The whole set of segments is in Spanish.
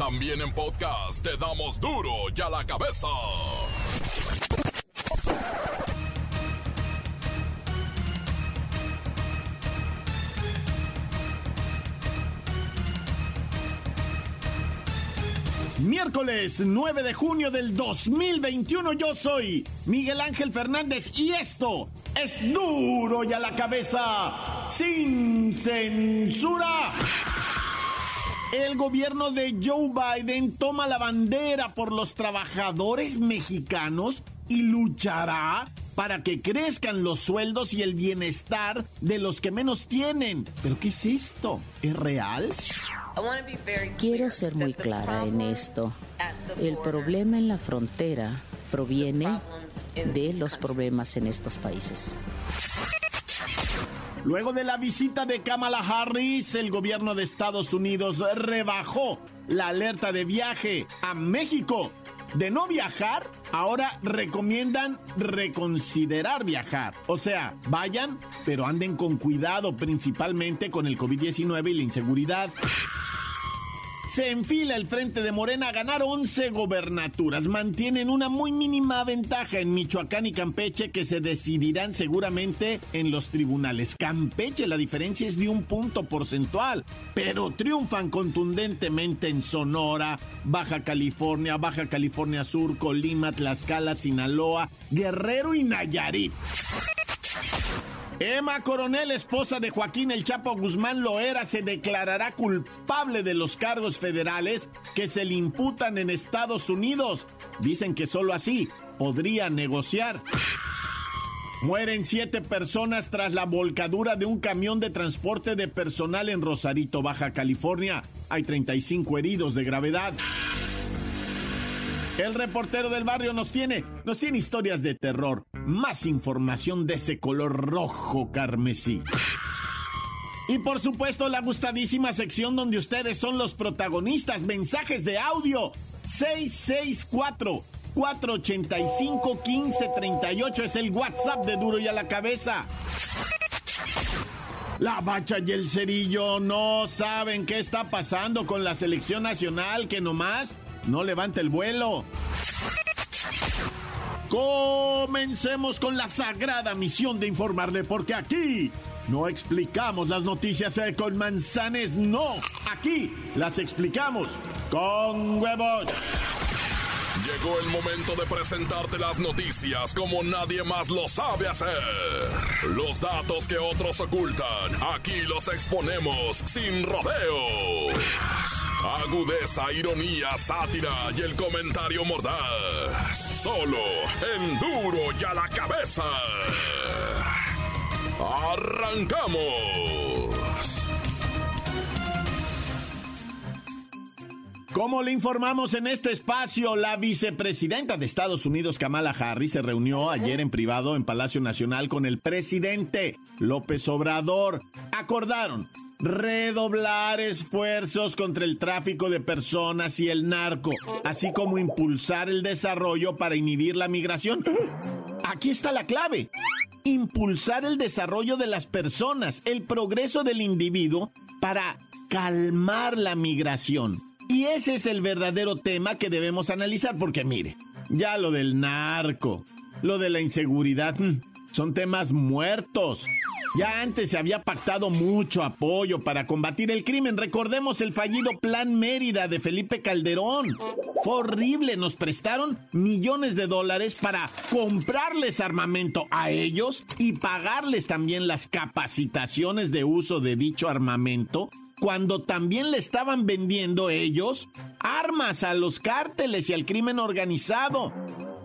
También en podcast te damos duro y a la cabeza. Miércoles 9 de junio del 2021 yo soy Miguel Ángel Fernández y esto es duro y a la cabeza sin censura. El gobierno de Joe Biden toma la bandera por los trabajadores mexicanos y luchará para que crezcan los sueldos y el bienestar de los que menos tienen. ¿Pero qué es esto? ¿Es real? Quiero ser muy clara en esto. El problema en la frontera proviene de los problemas en estos países. Luego de la visita de Kamala Harris, el gobierno de Estados Unidos rebajó la alerta de viaje a México. De no viajar, ahora recomiendan reconsiderar viajar. O sea, vayan, pero anden con cuidado, principalmente con el COVID-19 y la inseguridad se enfila el frente de Morena a ganar 11 gobernaturas. Mantienen una muy mínima ventaja en Michoacán y Campeche que se decidirán seguramente en los tribunales. Campeche la diferencia es de un punto porcentual, pero triunfan contundentemente en Sonora, Baja California, Baja California Sur, Colima, Tlaxcala, Sinaloa, Guerrero y Nayarit. Emma Coronel, esposa de Joaquín El Chapo Guzmán Loera, se declarará culpable de los cargos federales que se le imputan en Estados Unidos. Dicen que solo así podría negociar. Mueren siete personas tras la volcadura de un camión de transporte de personal en Rosarito, Baja California. Hay 35 heridos de gravedad. El reportero del barrio nos tiene, nos tiene historias de terror. Más información de ese color rojo carmesí. Y por supuesto la gustadísima sección donde ustedes son los protagonistas. Mensajes de audio. 664 485 1538 es el WhatsApp de Duro y a la cabeza. La bacha y el cerillo no saben qué está pasando con la selección nacional que nomás no levante el vuelo. Comencemos con la sagrada misión de informarle, porque aquí no explicamos las noticias eh, con manzanes, no. Aquí las explicamos con huevos. Llegó el momento de presentarte las noticias como nadie más lo sabe hacer. Los datos que otros ocultan, aquí los exponemos sin rodeos. Agudeza, ironía, sátira y el comentario mordaz. Solo en duro y a la cabeza. ¡Arrancamos! Como le informamos en este espacio, la vicepresidenta de Estados Unidos, Kamala Harris, se reunió ayer en privado en Palacio Nacional con el presidente López Obrador. Acordaron redoblar esfuerzos contra el tráfico de personas y el narco, así como impulsar el desarrollo para inhibir la migración. Aquí está la clave. Impulsar el desarrollo de las personas, el progreso del individuo para calmar la migración. Y ese es el verdadero tema que debemos analizar, porque mire, ya lo del narco, lo de la inseguridad, mm, son temas muertos. Ya antes se había pactado mucho apoyo para combatir el crimen. Recordemos el fallido Plan Mérida de Felipe Calderón. Fue horrible, nos prestaron millones de dólares para comprarles armamento a ellos y pagarles también las capacitaciones de uso de dicho armamento cuando también le estaban vendiendo ellos armas a los cárteles y al crimen organizado.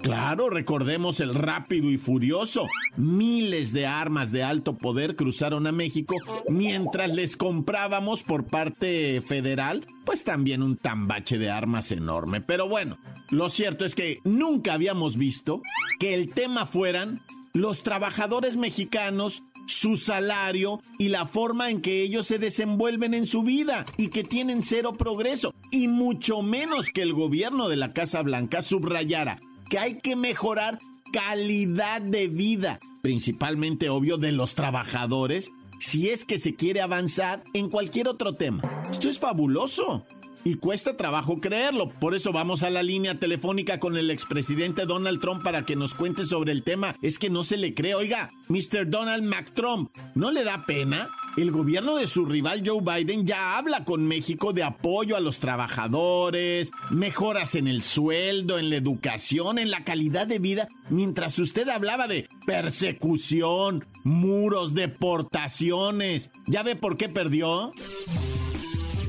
Claro, recordemos el rápido y furioso. Miles de armas de alto poder cruzaron a México mientras les comprábamos por parte federal, pues también un tambache de armas enorme. Pero bueno, lo cierto es que nunca habíamos visto que el tema fueran los trabajadores mexicanos su salario y la forma en que ellos se desenvuelven en su vida y que tienen cero progreso y mucho menos que el gobierno de la Casa Blanca subrayara que hay que mejorar calidad de vida, principalmente obvio de los trabajadores, si es que se quiere avanzar en cualquier otro tema. Esto es fabuloso. Y cuesta trabajo creerlo. Por eso vamos a la línea telefónica con el expresidente Donald Trump para que nos cuente sobre el tema. Es que no se le cree. Oiga, Mr. Donald McTrump, ¿no le da pena? El gobierno de su rival Joe Biden ya habla con México de apoyo a los trabajadores, mejoras en el sueldo, en la educación, en la calidad de vida, mientras usted hablaba de persecución, muros, deportaciones. ¿Ya ve por qué perdió?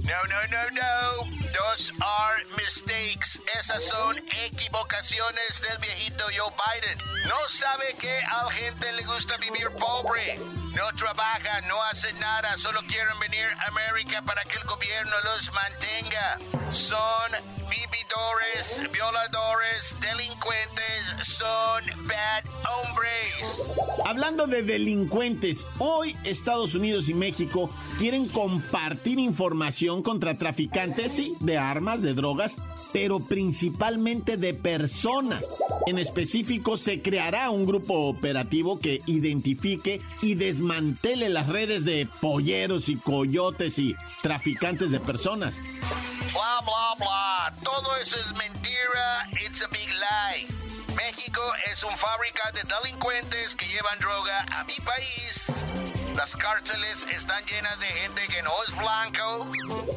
No, no, no, no. Are mistakes. Esas son equivocaciones del viejito Joe Biden. No sabe que a la gente le gusta vivir pobre. No trabaja, no hace nada, solo quieren venir a América para que el gobierno los mantenga. Son vividores, violadores, delincuentes, son bad hombres. Hablando de delincuentes, hoy Estados Unidos y México quieren compartir información contra traficantes, de armas, de drogas, pero principalmente de personas. En específico, se creará un grupo operativo que identifique y desmantele las redes de polleros y coyotes y traficantes de personas. Bla, bla, bla. Todo eso es mentira. It's a big lie. México es un fábrica de delincuentes que llevan droga a mi país. Las cárceles están llenas de gente que no es blanco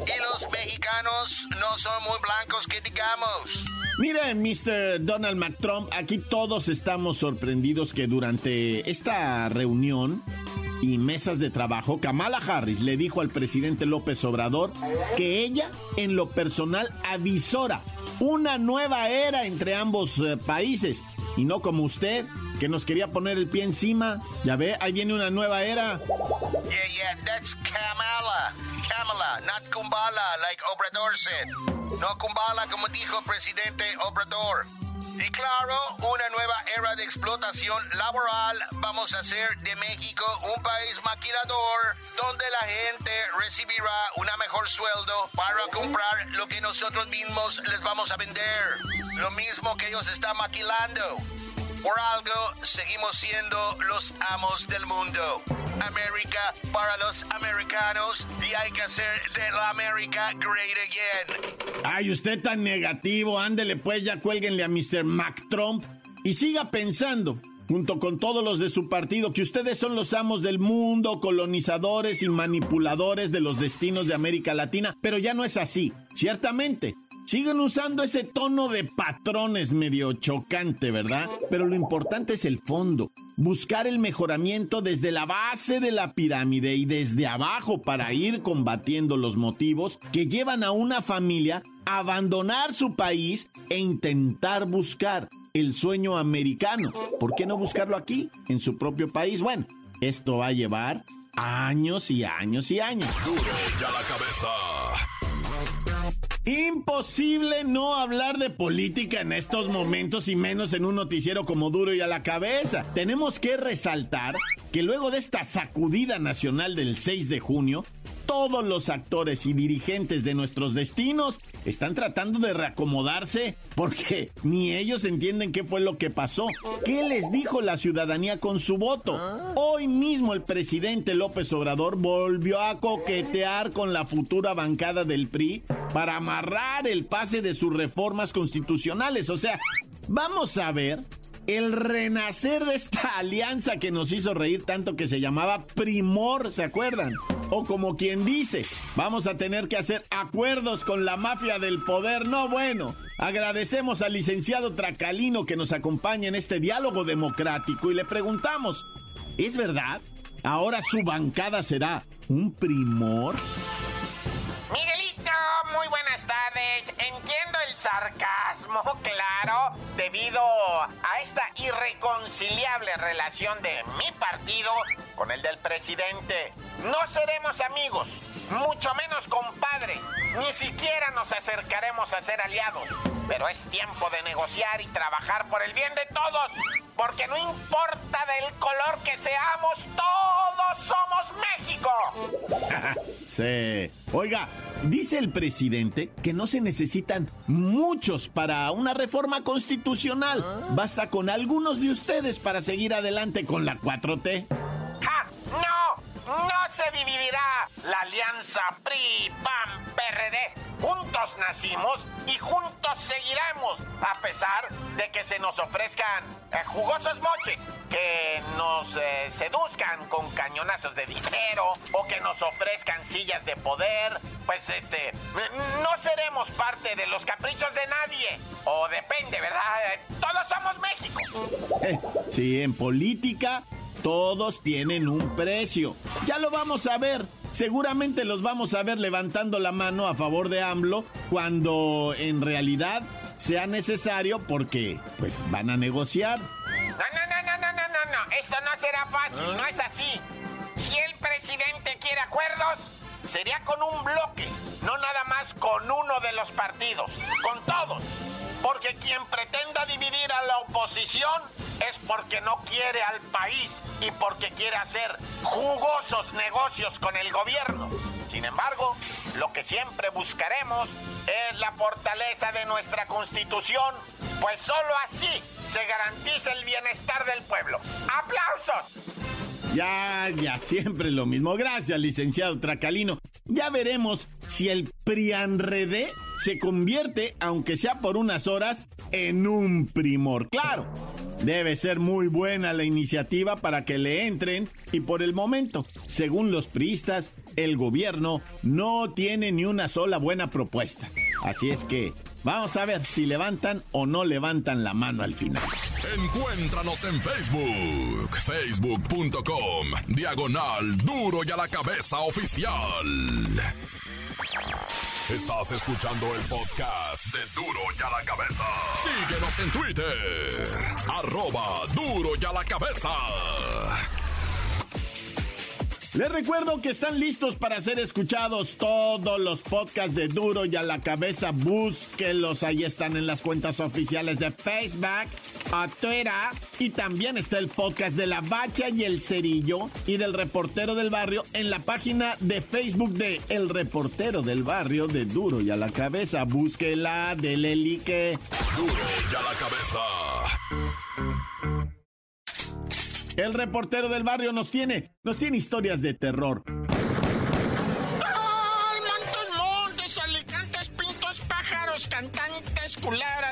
y los mexicanos no son muy blancos que digamos. Mire, Mr. Donald McTrump, aquí todos estamos sorprendidos que durante esta reunión y mesas de trabajo, Kamala Harris le dijo al presidente López Obrador que ella, en lo personal, avisora una nueva era entre ambos eh, países y no como usted, que nos quería poner el pie encima. Ya ve, ahí viene una nueva era. Yeah, yeah, that's Kamala. Kamala, not Kumbala, like Obrador said. No Kumbala, como dijo presidente Obrador. Y claro, de explotación laboral. Vamos a hacer de México un país maquilador donde la gente recibirá una mejor sueldo para comprar lo que nosotros mismos les vamos a vender. Lo mismo que ellos están maquilando. Por algo, seguimos siendo los amos del mundo. América para los americanos y hay que hacer de la América great again. Ay, usted tan negativo, ándele pues, ya cuélguenle a Mr. McTrump y siga pensando, junto con todos los de su partido, que ustedes son los amos del mundo, colonizadores y manipuladores de los destinos de América Latina, pero ya no es así, ciertamente. Siguen usando ese tono de patrones medio chocante, ¿verdad? Pero lo importante es el fondo. Buscar el mejoramiento desde la base de la pirámide y desde abajo para ir combatiendo los motivos que llevan a una familia a abandonar su país e intentar buscar el sueño americano. ¿Por qué no buscarlo aquí, en su propio país? Bueno, esto va a llevar años y años y años. Duro ya la cabeza. Imposible no hablar de política en estos momentos y menos en un noticiero como duro y a la cabeza. Tenemos que resaltar que luego de esta sacudida nacional del 6 de junio, todos los actores y dirigentes de nuestros destinos están tratando de reacomodarse porque ni ellos entienden qué fue lo que pasó. ¿Qué les dijo la ciudadanía con su voto? Hoy mismo el presidente López Obrador volvió a coquetear con la futura bancada del PRI para amarrar el pase de sus reformas constitucionales. O sea, vamos a ver el renacer de esta alianza que nos hizo reír tanto que se llamaba Primor, ¿se acuerdan? O como quien dice, vamos a tener que hacer acuerdos con la mafia del poder. No, bueno, agradecemos al licenciado Tracalino que nos acompaña en este diálogo democrático y le preguntamos, ¿es verdad? ¿Ahora su bancada será un primor? Entiendo el sarcasmo, claro, debido a esta irreconciliable relación de mi partido con el del presidente. No seremos amigos, mucho menos compadres, ni siquiera nos acercaremos a ser aliados. Pero es tiempo de negociar y trabajar por el bien de todos, porque no importa del color que seamos, todos somos México. Sí. Oiga, dice el presidente que no se necesitan muchos para una reforma constitucional. Basta con algunos de ustedes para seguir adelante con la 4T. ¡Ja! ¡No! ¡No se dividirá la alianza PRI-PAN-PRD! Juntos nacimos y juntos seguiremos, a pesar de que se nos ofrezcan eh, jugosos moches, que nos eh, seduzcan con cañonazos de dinero o que nos ofrezcan sillas de poder, pues este, no seremos parte de los caprichos de nadie. O depende, ¿verdad? Todos somos México. Eh, sí, en política todos tienen un precio. Ya lo vamos a ver. Seguramente los vamos a ver levantando la mano a favor de AMLO cuando en realidad sea necesario porque pues van a negociar. No, no, no, no, no, no, no, esto no será fácil, no es así. Si el presidente quiere acuerdos, sería con un bloque, no nada más con uno de los partidos, con todos. Porque quien pretenda dividir a la oposición es porque no quiere al país y porque quiere hacer jugosos negocios con el gobierno. Sin embargo, lo que siempre buscaremos es la fortaleza de nuestra constitución, pues solo así se garantiza el bienestar del pueblo. ¡Aplausos! Ya, ya, siempre lo mismo. Gracias, licenciado Tracalino. Ya veremos si el Prianredé se convierte, aunque sea por unas horas, en un primor. Claro, debe ser muy buena la iniciativa para que le entren y por el momento, según los priistas, el gobierno no tiene ni una sola buena propuesta. Así es que vamos a ver si levantan o no levantan la mano al final. Encuéntranos en Facebook, facebook.com, diagonal duro y a la cabeza oficial. Estás escuchando el podcast de Duro y a la Cabeza. Síguenos en Twitter. Arroba Duro y a la Cabeza. Les recuerdo que están listos para ser escuchados todos los podcasts de Duro y a la cabeza. Búsquenlos, ahí están en las cuentas oficiales de Facebook, a y también está el podcast de La Bacha y el Cerillo y del Reportero del Barrio en la página de Facebook de El Reportero del Barrio de Duro y a la cabeza. Búsquela, dele like. Duro y a la Cabeza. El reportero del barrio nos tiene, nos tiene historias de terror. ¡Ay, montes, montes, alicantes, pintos, pájaros, cantantes, culebras,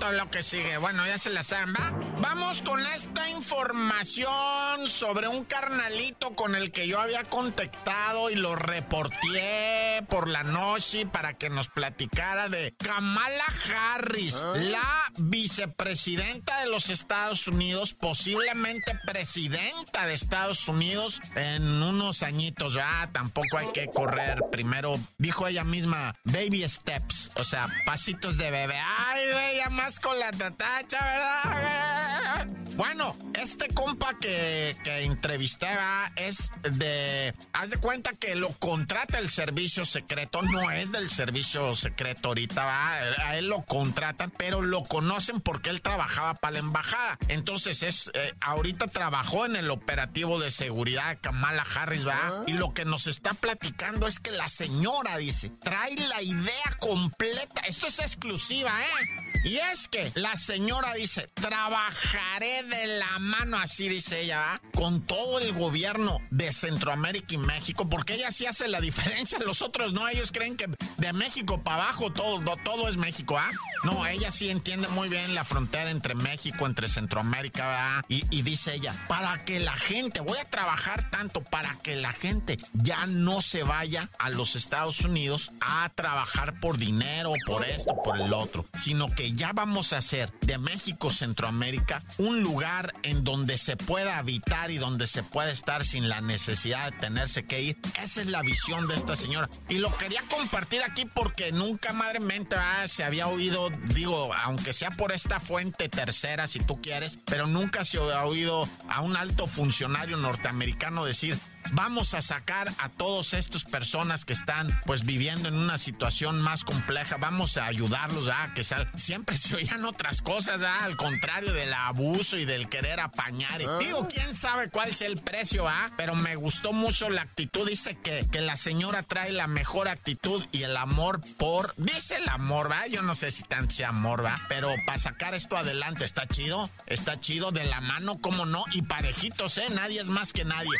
todo lo que sigue. Bueno, ya se la saben, ¿va? Vamos con esta información sobre un carnalito con el que yo había contactado y lo reporté por la noche para que nos platicara de Kamala Harris, la vicepresidenta de los Estados Unidos, posiblemente presidenta de Estados Unidos en unos añitos. Ya tampoco hay que correr. Primero, dijo ella misma, baby steps, o sea, pasitos de bebé. Ay, bella más con la tatacha, ¿verdad? Bueno, este compa que, que entrevisté ¿va? es de. Haz de cuenta que lo contrata el servicio secreto, no es del servicio secreto ahorita, ¿va? a él lo contratan, pero lo conocen porque él trabajaba para la embajada. Entonces es. eh, ahorita trabajó en el operativo de seguridad de Kamala Harris, ¿va? Y lo que nos está platicando es que la señora dice: trae la idea completa. Esto es exclusiva, ¿eh? Y es que la señora dice: trabajaré de la mano, así dice ella, ¿va? con todo el gobierno de Centroamérica y México, porque ella sí hace la diferencia, los otros no, ellos creen que de México para abajo todo, todo es México, ¿ah? No, ella sí entiende muy bien la frontera entre México, entre Centroamérica, ¿verdad? Y dice ella, para que la gente, voy a trabajar tanto para que la gente ya no se vaya a los Estados Unidos a trabajar por dinero, por esto, por el otro, sino que ya vamos a hacer de México, Centroamérica, un lugar en donde se pueda habitar y donde se pueda estar sin la necesidad de tenerse que ir. Esa es la visión de esta señora. Y lo quería compartir aquí porque nunca, madre mente, ¿verdad? se había oído, digo, aunque sea por esta fuente tercera, si tú quieres, pero nunca se ha oído a un alto funcionario norteamericano decir, vamos a sacar a todas estas personas que están pues viviendo en una situación más compleja, vamos a ayudarlos a que sal siempre se oían otras cosas, ¿ah? al contrario del abuso y del querer apañar. Y digo, quién sabe cuál es el precio, ¿ah? pero me gustó mucho la actitud, dice que, que la señora trae la mejor actitud y el amor por, dice el amor, ¿va? Yo no sé si tanto sea amor, ¿va? Pero para sacar esto adelante está chido, está chido de la mano, cómo no, y parejitos, ¿eh? Nadie es más que nadie.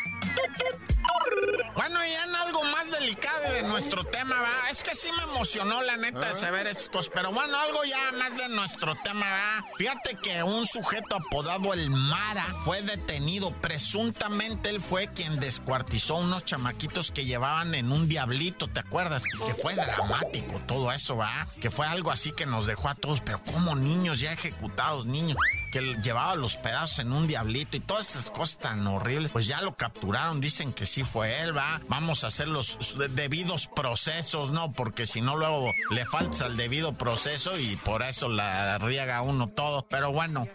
Bueno, y en algo más delicado de nuestro tema, va. Es que sí me emocionó, la neta, de saber estos. Pero bueno, algo ya más de nuestro tema, va. Fíjate que un sujeto apodado El Mara fue detenido. Presuntamente él fue quien descuartizó unos chamaquitos que llevaban en un diablito, ¿te acuerdas? Que fue dramático todo eso, va. Que fue algo así que nos dejó a todos. Pero como niños ya ejecutados, niños que llevaba los pedazos en un diablito y todas esas cosas tan horribles, pues ya lo capturaron, dicen que sí fue él, va, vamos a hacer los debidos procesos, ¿no? Porque si no luego le falta el debido proceso y por eso la riega uno todo, pero bueno.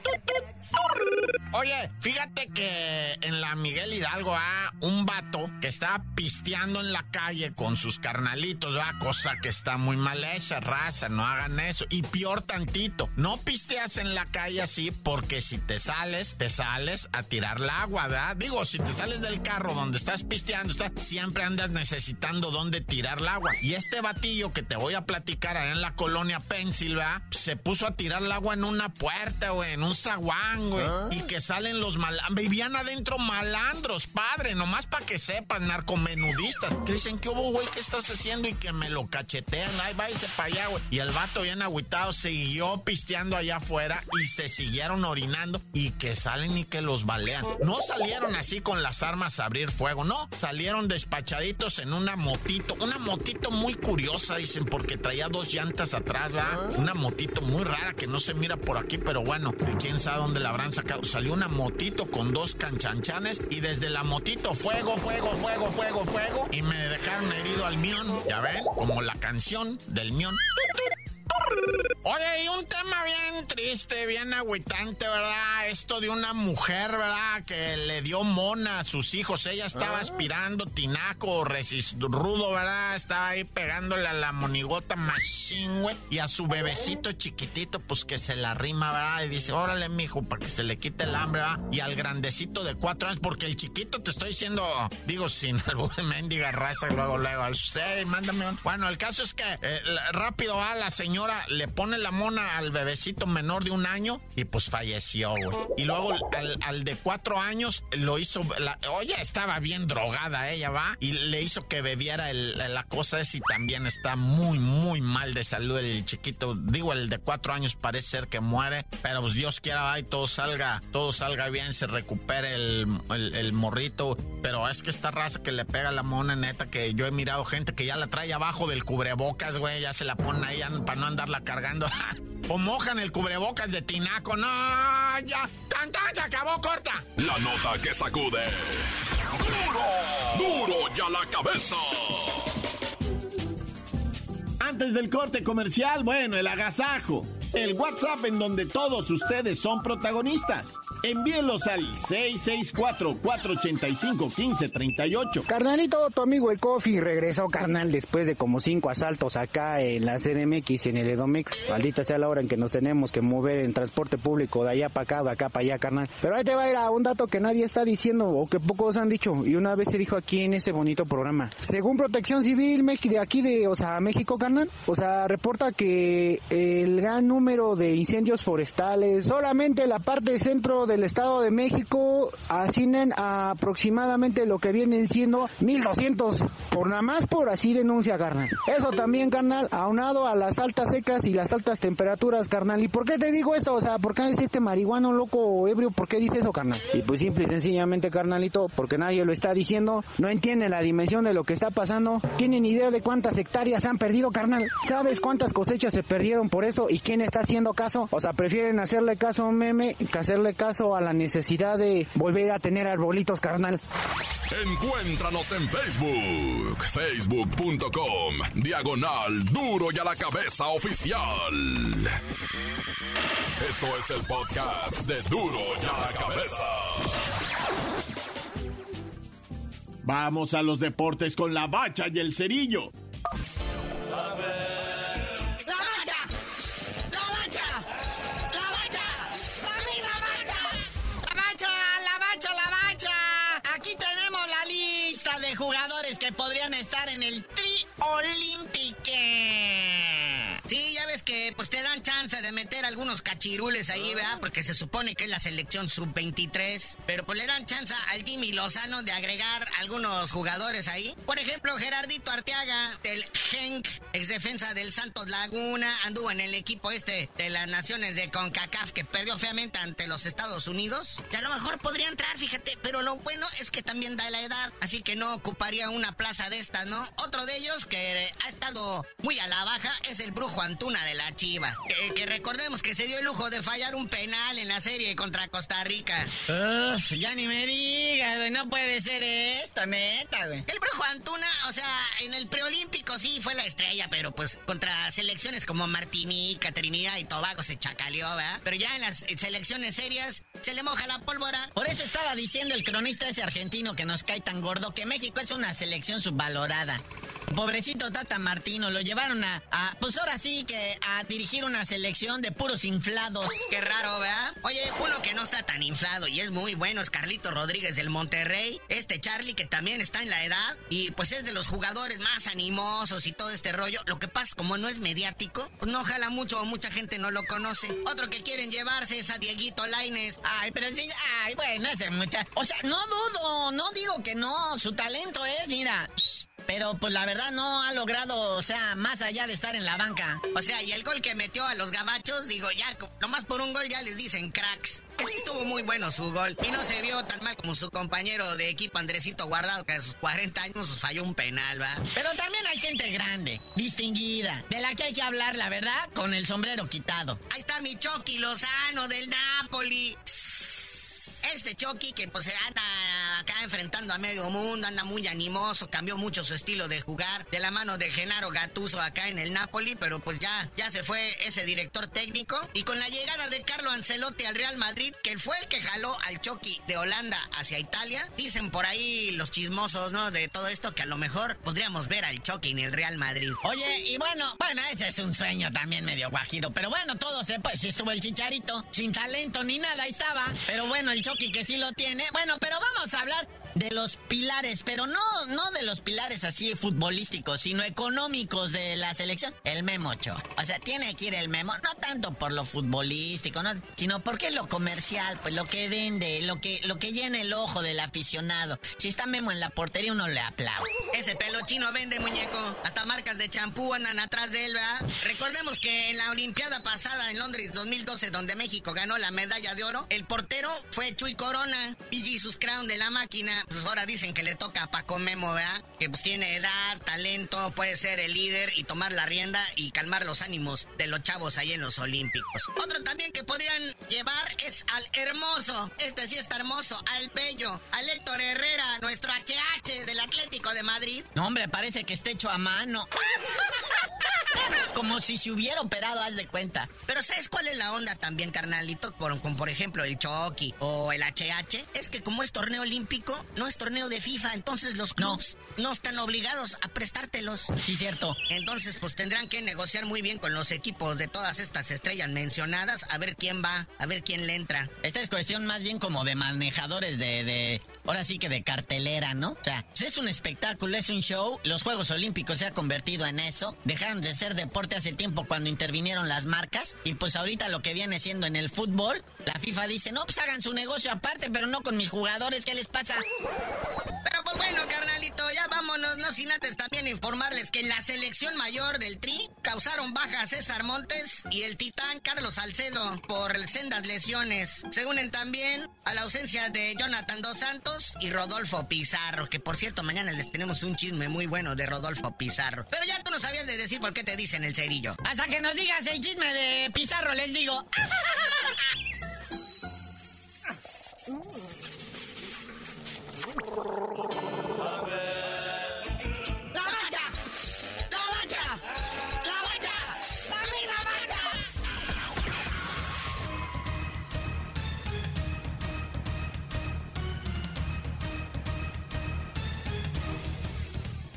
Oye, fíjate que en la Miguel Hidalgo, ah, un vato que estaba pisteando en la calle con sus carnalitos, ah, cosa que está muy mal esa raza, no hagan eso. Y peor tantito, no pisteas en la calle así porque si te sales, te sales a tirar el agua, ¿verdad? Digo, si te sales del carro donde estás pisteando, está, siempre andas necesitando dónde tirar el agua. Y este batillo que te voy a platicar allá en la colonia Pensilva, se puso a tirar el agua en una puerta, güey, en un zaguán, güey. ¿Ah? Y que salen los malandros. Vivían adentro malandros, padre, nomás para que sepan, narcomenudistas. Que dicen, ¿qué hubo, güey? ¿Qué estás haciendo? Y que me lo cachetean. Ay, váyase para allá, güey. Y el vato bien agüitado siguió pisteando allá afuera y se siguieron orinando y que salen y que los balean. No salieron así con las armas a abrir fuego, no. Salieron despachaditos en una motito. Una motito muy curiosa, dicen, porque traía dos llantas atrás, ¿va? Una motito muy rara que no se mira por aquí, pero bueno, quién sabe dónde la habrán sacado salió una motito con dos canchanchanes y desde la motito fuego, fuego, fuego, fuego, fuego y me dejaron herido al mión. Ya ven, como la canción del mión. Oye, y un tema bien triste, bien agüitante, ¿verdad? Esto de una mujer, ¿verdad? Que le dio mona a sus hijos. Ella estaba ah. aspirando tinaco, rudo, ¿verdad? Estaba ahí pegándole a la monigota machín, güey. Y a su bebecito chiquitito, pues que se la rima, ¿verdad? Y dice, órale, mijo, para que se le quite el hambre, ¿verdad? Y al grandecito de cuatro años, porque el chiquito te estoy diciendo, digo, sin algo de mendiga raza, luego, luego, sí, mándame un... Bueno, el caso es que eh, rápido va la señora le pone la mona al bebecito menor de un año y pues falleció, güey. Y luego al, de cuatro años lo hizo, oye, estaba bien drogada ella, va, y le hizo que bebiera la cosa esa y también está muy, muy mal de salud el chiquito. Digo, el de cuatro años parece ser que muere, pero pues Dios quiera, va, y todo salga, todo salga bien, se recupere el, el morrito. Pero es que esta raza que le pega la mona, neta, que yo he mirado gente que ya la trae abajo del cubrebocas, güey, ya se la pone ahí para no andarla cargando. o mojan el cubrebocas de tinaco. No, ya. ¡Tan, Se acabó corta. La nota que sacude. ¡Duro! ¡Duro ya la cabeza! Antes del corte comercial, bueno, el agasajo. El WhatsApp en donde todos ustedes son protagonistas. Envíenlos al 664-485-1538. Carnalito, tu amigo el Coffee regresó, carnal, después de como cinco asaltos acá en la CDMX y en el Edomex. Maldita sea la hora en que nos tenemos que mover en transporte público de allá para acá, de acá para allá, carnal. Pero ahí te va a ir a un dato que nadie está diciendo o que pocos han dicho y una vez se dijo aquí en ese bonito programa. Según Protección Civil de aquí de, o sea, México, carnal, o sea, reporta que el gran número de incendios forestales, solamente la parte centro de el Estado de México asignen aproximadamente lo que vienen siendo 1200 por nada más por así denuncia, carnal. Eso también, carnal, aunado a las altas secas y las altas temperaturas, carnal. ¿Y por qué te digo esto? O sea, ¿por qué es este marihuano loco ebrio? ¿Por qué dice eso, carnal? Y pues simple y sencillamente, carnalito, porque nadie lo está diciendo, no entienden la dimensión de lo que está pasando, tienen idea de cuántas hectáreas han perdido, carnal. ¿Sabes cuántas cosechas se perdieron por eso y está haciendo caso? O sea, prefieren hacerle caso a un meme que hacerle caso a la necesidad de volver a tener arbolitos, carnal. Encuéntranos en Facebook, facebook.com, diagonal duro y a la cabeza oficial. Esto es el podcast de duro y a la cabeza. Vamos a los deportes con la bacha y el cerillo. Jugadores que podrían estar en el Tri Olympique. Sí, ya ves que pues te dan chance de meter algunos cachirules ahí, ¿verdad? Porque se supone que es la selección sub-23. Pero pues le dan chance al Jimmy Lozano de agregar algunos jugadores ahí. Por ejemplo, Gerardito Arteaga del Genk, ex defensa del Santos Laguna, anduvo en el equipo este de las naciones de CONCACAF que perdió feamente ante los Estados Unidos. Que a lo mejor podría entrar, fíjate, pero lo bueno es que también da la edad, así que no ocuparía una plaza de estas, ¿no? Otro de ellos que ha estado muy a la baja es el Brujo Antuna de la Chivas. Que, recordemos que se dio el lujo de fallar un penal en la serie contra Costa Rica. Uf, ya ni me digas, no puede ser esto, neta, güey. El Brujo Antuna, o sea, en el preolímpico sí fue la estrella, pero pues contra selecciones como Martinica, Trinidad y Tobago se chacaleó, ¿verdad? Pero ya en las selecciones serias se le moja la pólvora. Por eso estaba diciendo el cronista ese argentino que nos cae tan gordo que México es una selección subvalorada. Pobrecito Tata Martino, lo llevaron a, pues ahora sí que a dirigir una selección de puros inflados. Qué raro, ¿verdad? Oye, uno que no está tan inflado y es muy bueno es Carlito Rodríguez del Monterrey. Este Charlie que también está en la edad y pues es de los jugadores más animosos y todo este rollo. Lo que pasa, como no es mediático, pues no jala mucho o mucha gente no lo conoce. Otro que quieren llevarse es a Dieguito Laines. Ay, pero sí, ay, bueno, ese muchacho. O sea, no dudo, no digo que no. Su talento es, mira. Pero pues la verdad no ha logrado, o sea, más allá de estar en la banca. O sea, y el gol que metió a los gabachos, digo, ya, nomás por un gol ya les dicen cracks. Que sí estuvo muy bueno su gol. Y no se vio tan mal como su compañero de equipo Andresito Guardado, que a sus 40 años falló un penal, ¿va? Pero también hay gente grande, distinguida, de la que hay que hablar, la verdad, con el sombrero quitado. Ahí está mi Chucky Lozano del Napoli. Este Chucky que pues anda acá enfrentando a medio mundo, anda muy animoso, cambió mucho su estilo de jugar de la mano de Genaro Gatuso acá en el Napoli, pero pues ya, ya se fue ese director técnico. Y con la llegada de Carlo Ancelotti al Real Madrid, que fue el que jaló al Chucky de Holanda hacia Italia, dicen por ahí los chismosos, ¿no? De todo esto que a lo mejor podríamos ver al Chucky en el Real Madrid. Oye, y bueno, bueno, ese es un sueño también medio guajiro, pero bueno, todo se pues estuvo el chicharito, sin talento ni nada, ahí estaba. Pero bueno, el Chucky que sí lo tiene. Bueno, pero vamos a hablar de los pilares, pero no, no de los pilares así futbolísticos, sino económicos de la selección. El Memocho. O sea, tiene que ir el Memo, no tanto por lo futbolístico, no, sino porque lo comercial, pues lo que vende, lo que, lo que llena el ojo del aficionado. Si está Memo en la portería, uno le aplaude. Ese pelo chino vende, muñeco. Hasta marcas de champú andan atrás de él, ¿verdad? Recordemos que en la Olimpiada pasada en Londres 2012, donde México ganó la medalla de oro, el portero fue Chuy Corona y Jesus Crown de la máquina pues ahora dicen que le toca a Paco Memo, ¿verdad? Que pues tiene edad, talento, puede ser el líder y tomar la rienda y calmar los ánimos de los chavos ahí en los Olímpicos. Otro también que podrían llevar es al hermoso, este sí está hermoso, al bello, al Héctor Herrera, nuestro HH del Atlético de Madrid. No, hombre, parece que está hecho a mano. Como si se hubiera operado, haz de cuenta. Pero ¿sabes cuál es la onda también, carnalito? Por, con, por ejemplo, el Chucky o el HH. Es que como es torneo olímpico, no es torneo de FIFA, entonces los clubs no, están obligados a prestártelos. Sí, cierto. Entonces, pues tendrán que negociar muy bien con los equipos de todas estas estrellas mencionadas, a ver quién va, a ver quién le entra. Esta es cuestión más bien como de manejadores de, de ahora sí que de cartelera, ¿no? O sea, pues es un espectáculo, es un show. Los Juegos Olímpicos se ha convertido en eso. Dejaron de ser deporte hace tiempo cuando intervinieron las marcas. Y pues ahorita lo que viene siendo en el fútbol, la FIFA dice, no, pues hagan su negocio aparte, pero no con mis jugadores, ¿qué les pasa? Pero pues bueno, carnalito, ya vámonos, no sin antes también informarles que en la selección mayor del Tri causaron bajas César Montes y el titán Carlos Salcedo por lesiones. Se unen también a la ausencia de Jonathan Dos Santos y Rodolfo Pizarro, que por cierto mañana les tenemos un chisme muy bueno de Rodolfo Pizarro. Pero ya tú no sabías de decir por qué te dicen el cerillo. Hasta que nos digas el chisme de Pizarro, les digo.